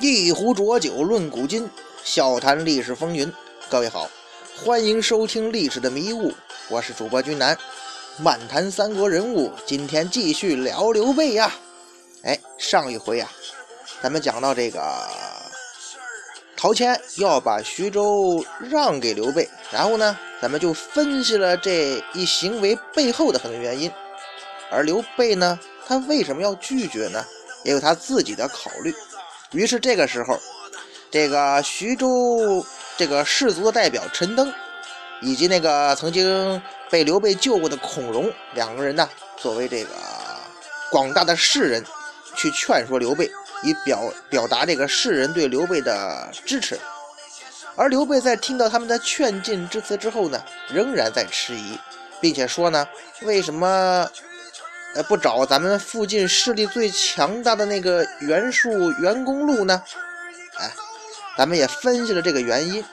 一壶浊酒论古今，笑谈历史风云。各位好，欢迎收听《历史的迷雾》，我是主播君南，漫谈三国人物。今天继续聊刘备呀。哎，上一回啊，咱们讲到这个陶谦要把徐州让给刘备，然后呢，咱们就分析了这一行为背后的很多原因。而刘备呢，他为什么要拒绝呢？也有他自己的考虑。于是这个时候，这个徐州这个氏族的代表陈登，以及那个曾经被刘备救过的孔融两个人呢，作为这个广大的士人，去劝说刘备，以表表达这个士人对刘备的支持。而刘备在听到他们的劝进之词之后呢，仍然在迟疑，并且说呢，为什么？呃，不找咱们附近势力最强大的那个袁术袁公路呢？哎，咱们也分析了这个原因。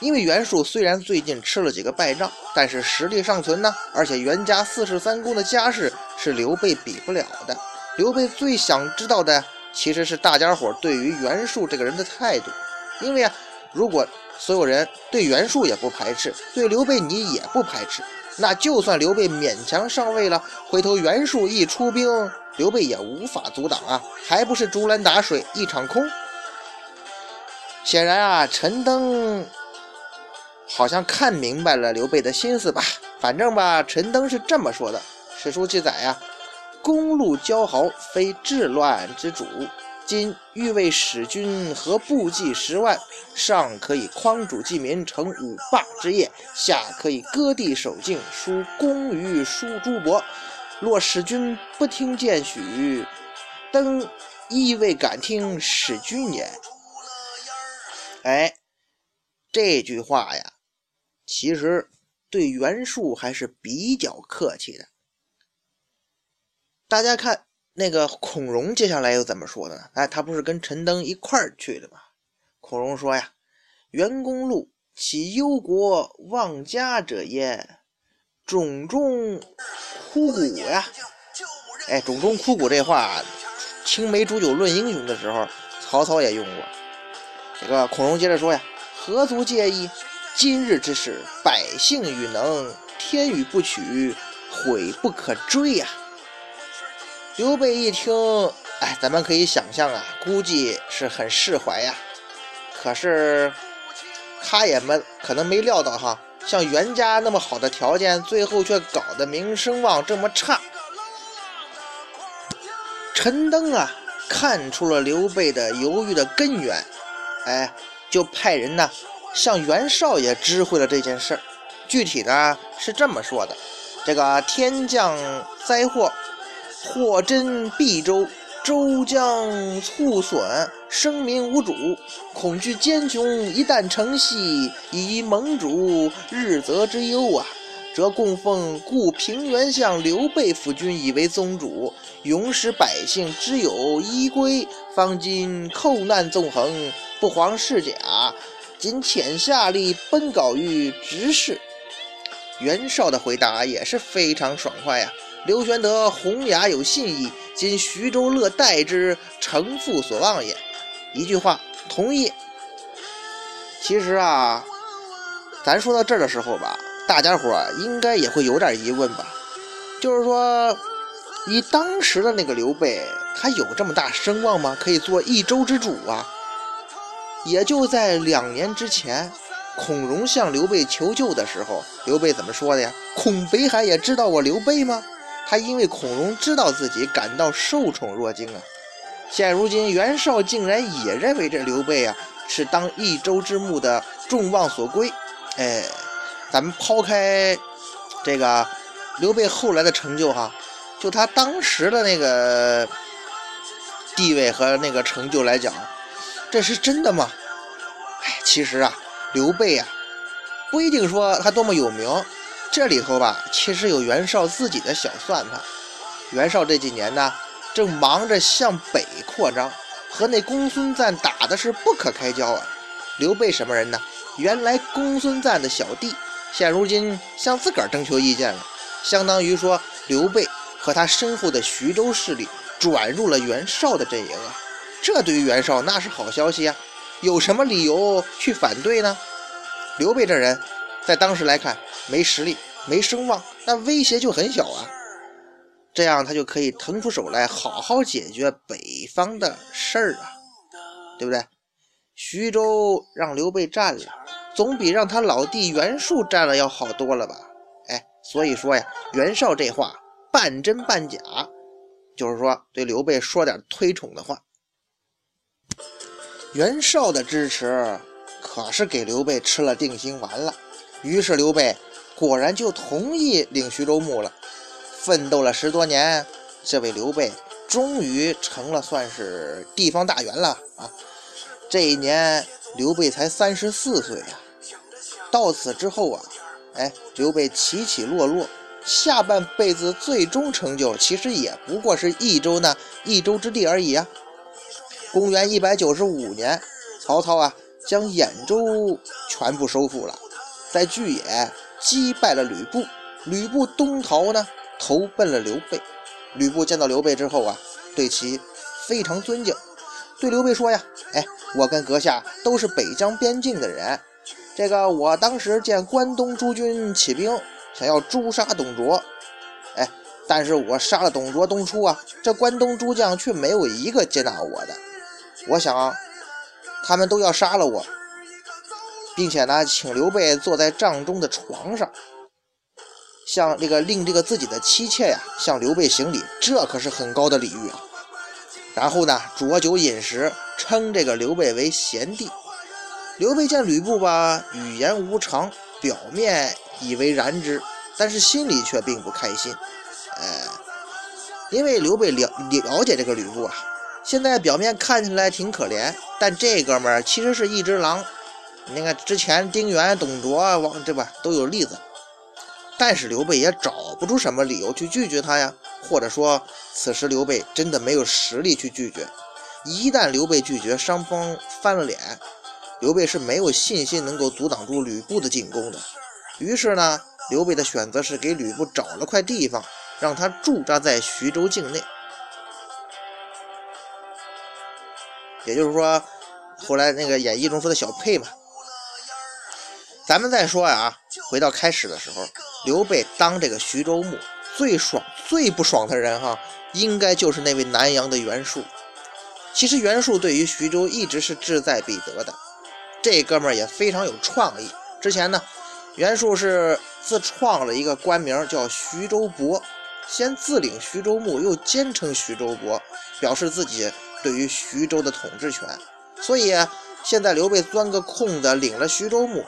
因为袁术虽然最近吃了几个败仗，但是实力尚存呢。而且袁家四世三公的家世是刘备比不了的。刘备最想知道的其实是大家伙对于袁术这个人的态度。因为啊，如果所有人对袁术也不排斥，对刘备你也不排斥。那就算刘备勉强上位了，回头袁术一出兵，刘备也无法阻挡啊，还不是竹篮打水一场空？显然啊，陈登好像看明白了刘备的心思吧。反正吧，陈登是这么说的：史书记载呀，公路交豪，非治乱之主。今欲为使君和部骑十万，上可以匡主济民，成五霸之业；下可以割地守境，输公于输诸伯。若使君不听谏许，登亦未敢听使君也。哎，这句话呀，其实对袁术还是比较客气的。大家看。那个孔融接下来又怎么说的呢？哎，他不是跟陈登一块儿去的吗？孔融说呀：“袁公路其忧国忘家者焉，冢中枯骨呀。”哎，冢中枯骨这话，青梅煮酒论英雄的时候，曹操也用过。这个孔融接着说呀：“何足介意？今日之事，百姓与能，天与不取，悔不可追呀。”刘备一听，哎，咱们可以想象啊，估计是很释怀呀。可是他也没可能没料到哈，像袁家那么好的条件，最后却搞得名声望这么差。陈登啊，看出了刘备的犹豫的根源，哎，就派人呢向袁绍也知会了这件事儿。具体呢是这么说的：这个天降灾祸。祸真必州，州将猝损，生民无主，恐惧艰穷。一旦成隙，以盟主日则之忧啊！则供奉故平原相刘备辅君以为宗主，永使百姓之有依归。方今寇难纵横，不遑是假，今遣下吏奔稿于执事。袁绍的回答也是非常爽快呀。刘玄德弘雅有信义，今徐州乐待之，诚父所望也。一句话，同意。其实啊，咱说到这儿的时候吧，大家伙应该也会有点疑问吧？就是说，以当时的那个刘备，他有这么大声望吗？可以做一州之主啊？也就在两年之前，孔融向刘备求救的时候，刘备怎么说的呀？孔北海也知道我刘备吗？他因为孔融知道自己感到受宠若惊啊，现如今袁绍竟然也认为这刘备啊是当益州之牧的众望所归。哎，咱们抛开这个刘备后来的成就哈，就他当时的那个地位和那个成就来讲，这是真的吗？哎，其实啊，刘备啊不一定说他多么有名。这里头吧，其实有袁绍自己的小算盘。袁绍这几年呢，正忙着向北扩张，和那公孙瓒打的是不可开交啊。刘备什么人呢？原来公孙瓒的小弟，现如今向自个儿征求意见了，相当于说刘备和他身后的徐州势力转入了袁绍的阵营啊。这对于袁绍那是好消息呀，有什么理由去反对呢？刘备这人，在当时来看，没实力、没声望，那威胁就很小啊。这样他就可以腾出手来，好好解决北方的事儿啊，对不对？徐州让刘备占了，总比让他老弟袁术占了要好多了吧？哎，所以说呀，袁绍这话半真半假，就是说对刘备说点推崇的话。袁绍的支持可是给刘备吃了定心丸了，于是刘备果然就同意领徐州牧了。奋斗了十多年，这位刘备终于成了算是地方大员了啊！这一年，刘备才三十四岁呀。到此之后啊，哎，刘备起起落落，下半辈子最终成就其实也不过是益州那益州之地而已啊。公元一百九十五年，曹操啊将兖州全部收复了，在巨野击败了吕布。吕布东逃呢，投奔了刘备。吕布见到刘备之后啊，对其非常尊敬。对刘备说呀：“哎，我跟阁下都是北疆边境的人。这个我当时见关东诸军起兵，想要诛杀董卓。哎，但是我杀了董卓东出啊，这关东诸将却没有一个接纳我的。我想，他们都要杀了我，并且呢，请刘备坐在帐中的床上，向这个令这个自己的妻妾呀向刘备行礼，这可是很高的礼遇啊。”然后呢，酌酒饮食，称这个刘备为贤弟。刘备见吕布吧，语言无常，表面以为然之，但是心里却并不开心。呃，因为刘备了了解这个吕布啊，现在表面看起来挺可怜，但这哥们儿其实是一只狼。你看之前丁原、董卓、王对吧，都有例子。但是刘备也找不出什么理由去拒绝他呀，或者说，此时刘备真的没有实力去拒绝。一旦刘备拒绝，双方翻了脸，刘备是没有信心能够阻挡住吕布的进攻的。于是呢，刘备的选择是给吕布找了块地方，让他驻扎在徐州境内。也就是说，后来那个演义中说的小沛嘛。咱们再说呀，回到开始的时候。刘备当这个徐州牧，最爽、最不爽的人哈，应该就是那位南阳的袁术。其实袁术对于徐州一直是志在必得的，这哥们儿也非常有创意。之前呢，袁术是自创了一个官名叫徐州伯，先自领徐州牧，又兼称徐州伯，表示自己对于徐州的统治权。所以现在刘备钻个空子领了徐州牧，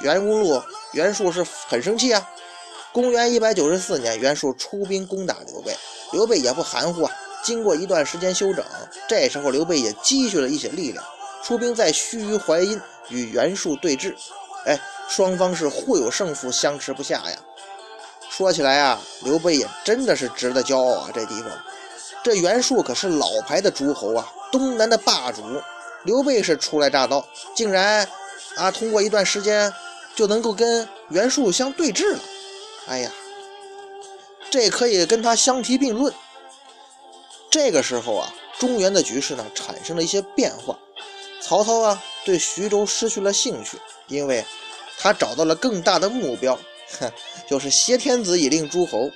袁公路袁术是很生气啊。公元一百九十四年，袁术出兵攻打刘备，刘备也不含糊啊。经过一段时间休整，这时候刘备也积蓄了一些力量，出兵在须臾淮阴与袁术对峙。哎，双方是互有胜负，相持不下呀。说起来啊，刘备也真的是值得骄傲啊。这地方，这袁术可是老牌的诸侯啊，东南的霸主。刘备是初来乍到，竟然啊，通过一段时间就能够跟袁术相对峙了。哎呀，这可以跟他相提并论。这个时候啊，中原的局势呢产生了一些变化。曹操啊，对徐州失去了兴趣，因为他找到了更大的目标，哼，就是挟天子以令诸侯。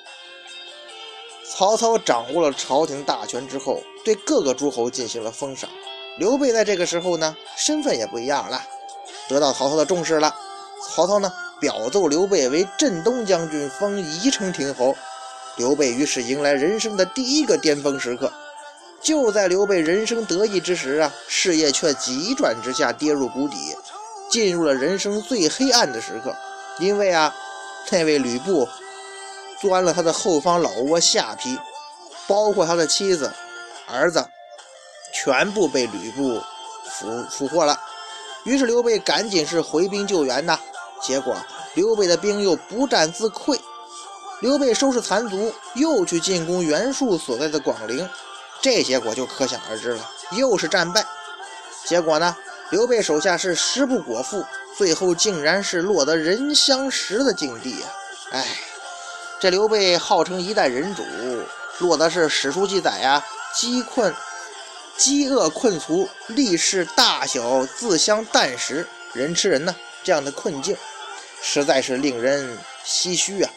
曹操掌握了朝廷大权之后，对各个诸侯进行了封赏。刘备在这个时候呢，身份也不一样了，得到曹操的重视了。曹操呢？表奏刘备为镇东将军，封宜城亭侯。刘备于是迎来人生的第一个巅峰时刻。就在刘备人生得意之时啊，事业却急转直下，跌入谷底，进入了人生最黑暗的时刻。因为啊，那位吕布钻了他的后方老窝下邳，包括他的妻子、儿子，全部被吕布俘俘获了。于是刘备赶紧是回兵救援呐。结果刘备的兵又不战自溃，刘备收拾残卒，又去进攻袁术所在的广陵，这结果就可想而知了，又是战败。结果呢，刘备手下是食不果腹，最后竟然是落得人相食的境地呀！哎，这刘备号称一代人主，落得是史书记载呀，饥困饥饿困卒，力士大小自相啖食，人吃人呢，这样的困境，实在是令人唏嘘啊。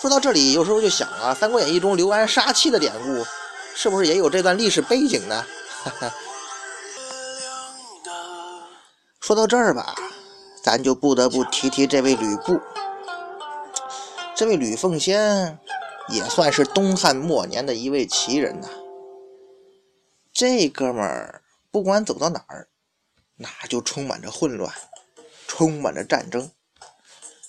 说到这里，有时候就想啊，《三国演义》中刘安杀妻的典故，是不是也有这段历史背景呢？哈哈。说到这儿吧，咱就不得不提提这位吕布。这位吕奉先也算是东汉末年的一位奇人呐。这哥们儿不管走到哪儿，那就充满着混乱，充满着战争。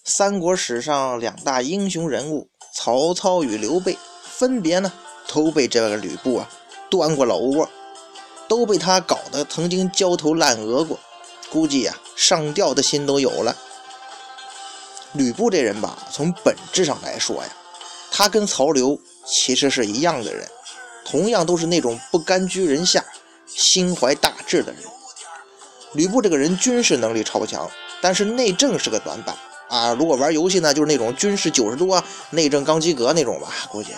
三国史上两大英雄人物曹操与刘备，分别呢都被这个吕布啊端过老窝，都被他搞得曾经焦头烂额过。估计呀，上吊的心都有了。吕布这人吧，从本质上来说呀，他跟曹刘其实是一样的人，同样都是那种不甘居人下、心怀大志的人。吕布这个人军事能力超强，但是内政是个短板啊。如果玩游戏呢，就是那种军事九十多，内政刚及格那种吧，估计。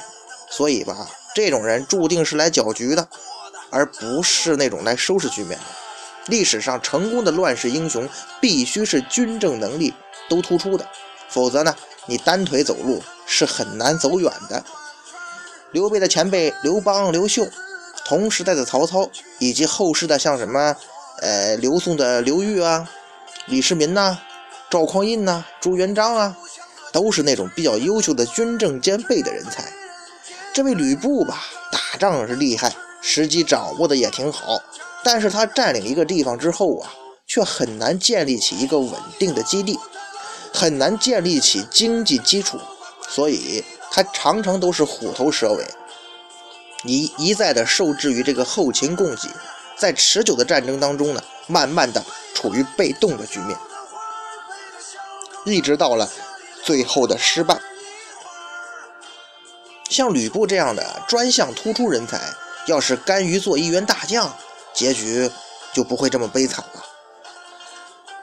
所以吧，这种人注定是来搅局的，而不是那种来收拾局面的。历史上成功的乱世英雄，必须是军政能力都突出的，否则呢，你单腿走路是很难走远的。刘备的前辈刘邦、刘秀，同时代的曹操，以及后世的像什么，呃，刘宋的刘裕啊、李世民呐、赵匡胤呐、朱元璋啊，都是那种比较优秀的军政兼备的人才。这位吕布吧，打仗是厉害，时机掌握的也挺好。但是他占领一个地方之后啊，却很难建立起一个稳定的基地，很难建立起经济基础，所以他常常都是虎头蛇尾，一一再的受制于这个后勤供给，在持久的战争当中呢，慢慢的处于被动的局面，一直到了最后的失败。像吕布这样的专项突出人才，要是甘于做一员大将。结局就不会这么悲惨了。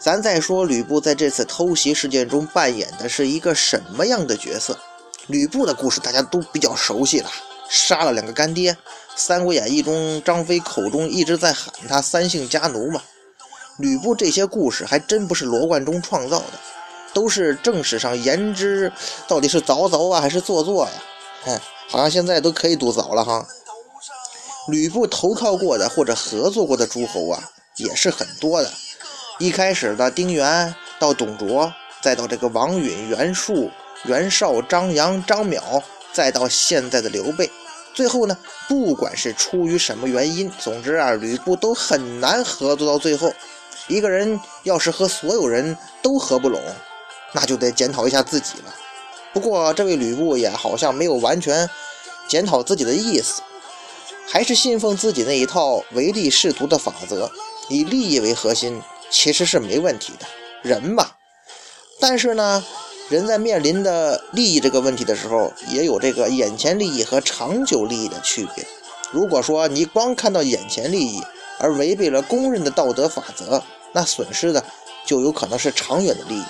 咱再说吕布在这次偷袭事件中扮演的是一个什么样的角色？吕布的故事大家都比较熟悉了，杀了两个干爹，《三国演义》中张飞口中一直在喊他三姓家奴嘛。吕布这些故事还真不是罗贯中创造的，都是正史上言之，到底是凿凿啊还是做作呀？哼，好像现在都可以读凿了哈。吕布投靠过的或者合作过的诸侯啊，也是很多的。一开始的丁原，到董卓，再到这个王允、袁术、袁绍、张扬、张邈，再到现在的刘备。最后呢，不管是出于什么原因，总之啊，吕布都很难合作到最后。一个人要是和所有人都合不拢，那就得检讨一下自己了。不过这位吕布也好像没有完全检讨自己的意思。还是信奉自己那一套唯利是图的法则，以利益为核心，其实是没问题的。人嘛，但是呢，人在面临的利益这个问题的时候，也有这个眼前利益和长久利益的区别。如果说你光看到眼前利益，而违背了公认的道德法则，那损失的就有可能是长远的利益。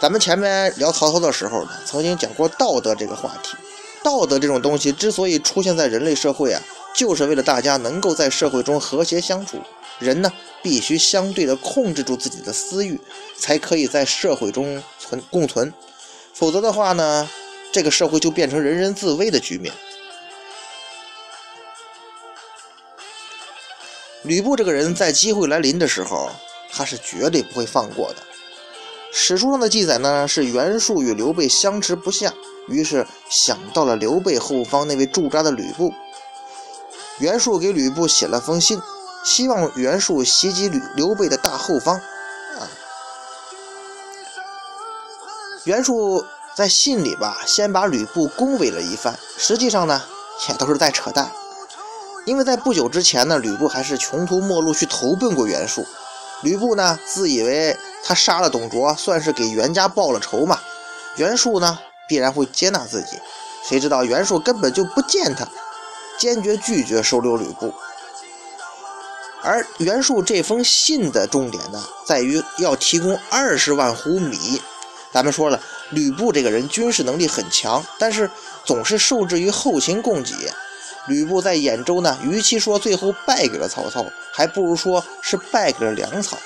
咱们前面聊曹操的时候呢，曾经讲过道德这个话题。道德这种东西之所以出现在人类社会啊，就是为了大家能够在社会中和谐相处。人呢，必须相对的控制住自己的私欲，才可以在社会中存共存。否则的话呢，这个社会就变成人人自危的局面。吕布这个人，在机会来临的时候，他是绝对不会放过的。史书上的记载呢，是袁术与刘备相持不下。于是想到了刘备后方那位驻扎的吕布，袁术给吕布写了封信，希望袁术袭击吕刘备的大后方。啊，袁术在信里吧，先把吕布恭维了一番，实际上呢，也都是在扯淡。因为在不久之前呢，吕布还是穷途末路去投奔过袁术，吕布呢，自以为他杀了董卓，算是给袁家报了仇嘛。袁术呢？必然会接纳自己，谁知道袁术根本就不见他，坚决拒绝收留吕布。而袁术这封信的重点呢，在于要提供二十万斛米。咱们说了，吕布这个人军事能力很强，但是总是受制于后勤供给。吕布在兖州呢，与其说最后败给了曹操，还不如说是败给了粮草。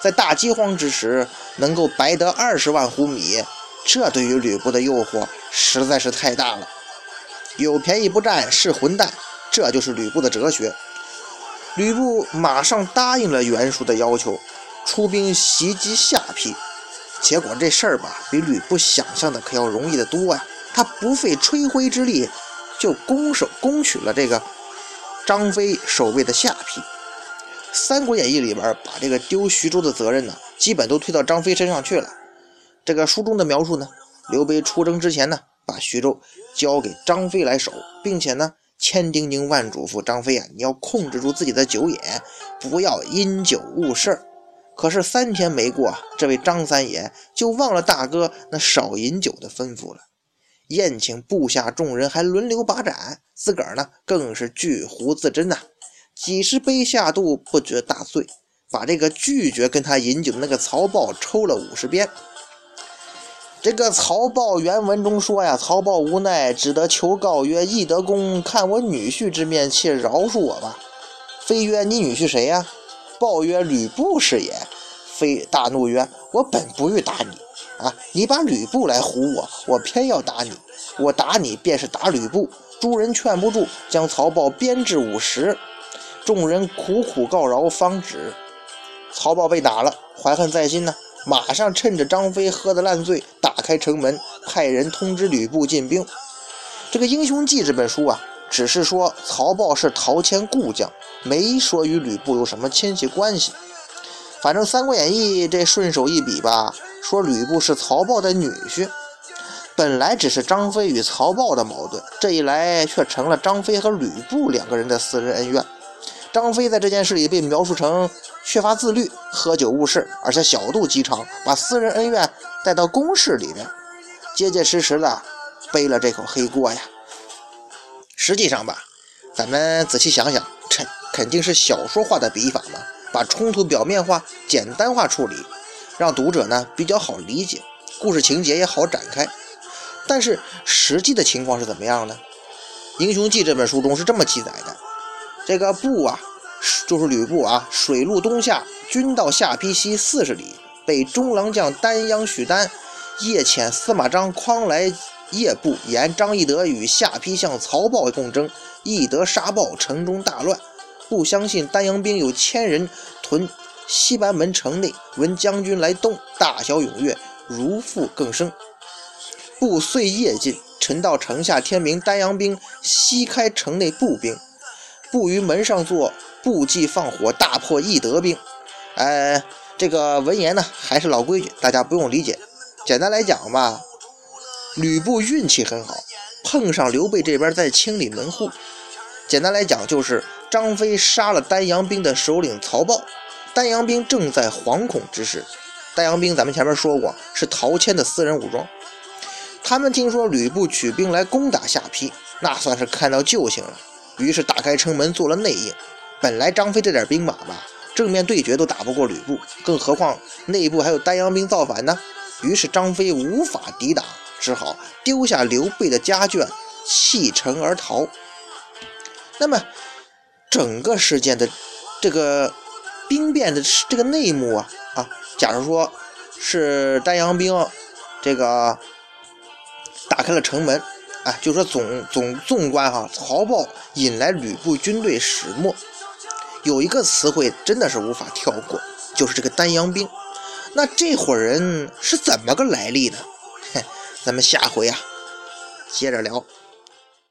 在大饥荒之时，能够白得二十万斛米，这对于吕布的诱惑实在是太大了。有便宜不占是混蛋，这就是吕布的哲学。吕布马上答应了袁术的要求，出兵袭击下邳。结果这事儿吧，比吕布想象的可要容易得多呀！他不费吹灰之力，就攻守攻取了这个张飞守卫的下邳。《三国演义》里边把这个丢徐州的责任呢，基本都推到张飞身上去了。这个书中的描述呢，刘备出征之前呢，把徐州交给张飞来守，并且呢，千叮咛万嘱咐张飞啊，你要控制住自己的酒瘾，不要因酒误事儿。可是三天没过，这位张三爷就忘了大哥那少饮酒的吩咐了。宴请部下众人，还轮流把盏，自个儿呢更是巨壶自斟呐，几十杯下肚，不觉大醉，把这个拒绝跟他饮酒的那个曹豹抽了五十鞭。这个曹豹原文中说呀，曹豹无奈，只得求告曰：“懿德公，看我女婿之面，且饶恕我吧。”飞曰：“你女婿谁呀？”豹曰：“吕布是也。”飞大怒曰：“我本不欲打你啊！你把吕布来唬我，我偏要打你。我打你便是打吕布。”诸人劝不住，将曹豹鞭至五十。众人苦苦告饶，方止。曹豹被打了，怀恨在心呢，马上趁着张飞喝得烂醉，打开城门，派人通知吕布进兵。这个《英雄记》这本书啊，只是说曹豹是陶谦故将。没说与吕布有什么亲戚关系，反正《三国演义》这顺手一比吧，说吕布是曹豹的女婿。本来只是张飞与曹豹的矛盾，这一来却成了张飞和吕布两个人的私人恩怨。张飞在这件事里被描述成缺乏自律、喝酒误事，而且小肚鸡肠，把私人恩怨带到公事里面，结结实实的背了这口黑锅呀。实际上吧，咱们仔细想想。肯定是小说化的笔法嘛，把冲突表面化、简单化处理，让读者呢比较好理解，故事情节也好展开。但是实际的情况是怎么样呢？《英雄记》这本书中是这么记载的：这个布啊，就是吕布啊，水陆东下，军到下邳西四十里，被中郎将丹阳许丹夜遣司马张匡来夜布，言张翼德与下邳相曹豹共争，翼德杀豹，城中大乱。不相信丹阳兵有千人屯西班门城内，闻将军来东，大小踊跃，如负更生。不遂夜进，臣到城下，天明，丹阳兵西开城内步兵，步于门上坐，步骑放火，大破义德兵。呃，这个文言呢，还是老规矩，大家不用理解。简单来讲吧，吕布运气很好，碰上刘备这边在清理门户。简单来讲就是。张飞杀了丹阳兵的首领曹豹，丹阳兵正在惶恐之时。丹阳兵咱们前面说过是陶谦的私人武装，他们听说吕布取兵来攻打下邳，那算是看到救星了，于是打开城门做了内应。本来张飞这点兵马吧，正面对决都打不过吕布，更何况内部还有丹阳兵造反呢？于是张飞无法抵挡，只好丢下刘备的家眷，弃城而逃。那么。整个事件的这个兵变的这个内幕啊啊，假如说是丹阳兵这个打开了城门，啊，就说总总纵观哈，曹豹引来吕布军队始末，有一个词汇真的是无法跳过，就是这个丹阳兵。那这伙人是怎么个来历呢？咱们下回啊接着聊。